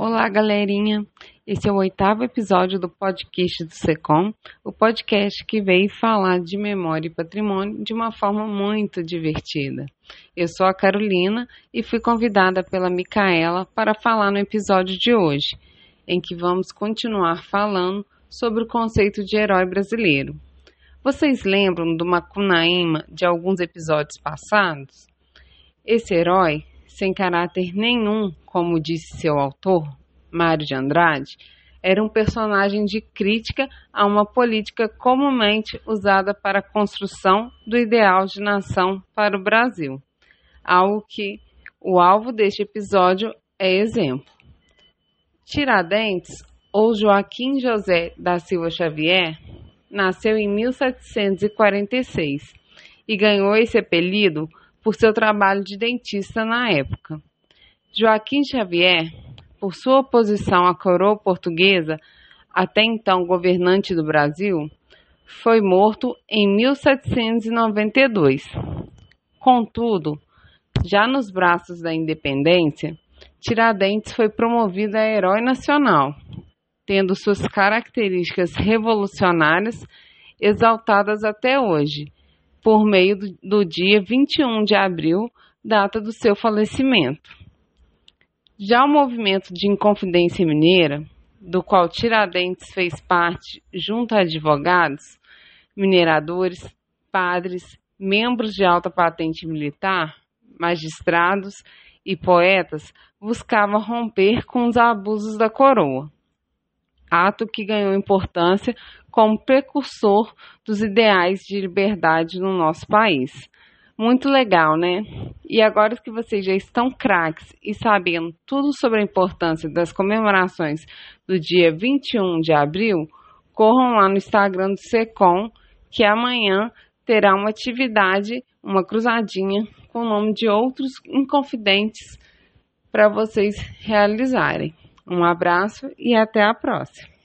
Olá, galerinha! Esse é o oitavo episódio do podcast do SECOM, o podcast que veio falar de memória e patrimônio de uma forma muito divertida. Eu sou a Carolina e fui convidada pela Micaela para falar no episódio de hoje, em que vamos continuar falando sobre o conceito de herói brasileiro. Vocês lembram do Macunaíma de alguns episódios passados? Esse herói sem caráter nenhum, como disse seu autor, Mário de Andrade, era um personagem de crítica a uma política comumente usada para a construção do ideal de nação para o Brasil, algo que o alvo deste episódio é exemplo. Tiradentes, ou Joaquim José da Silva Xavier, nasceu em 1746 e ganhou esse apelido por seu trabalho de dentista na época. Joaquim Xavier, por sua oposição à coroa portuguesa, até então governante do Brasil, foi morto em 1792. Contudo, já nos braços da independência, Tiradentes foi promovido a herói nacional, tendo suas características revolucionárias exaltadas até hoje por meio do, dia 21 de abril, data do seu falecimento. Já o movimento de Inconfidência Mineira, do qual Tiradentes fez parte junto a advogados, mineradores, padres, membros de alta patente militar, magistrados e poetas, buscava romper com os abusos da coroa ato que ganhou importância como precursor dos ideais de liberdade no nosso país. Muito legal, né? E agora que vocês já estão craques e sabendo tudo sobre a importância das comemorações do dia 21 de abril, corram lá no Instagram do Secom, que amanhã terá uma atividade, uma cruzadinha com o nome de outros inconfidentes para vocês realizarem. Um abraço e até a próxima.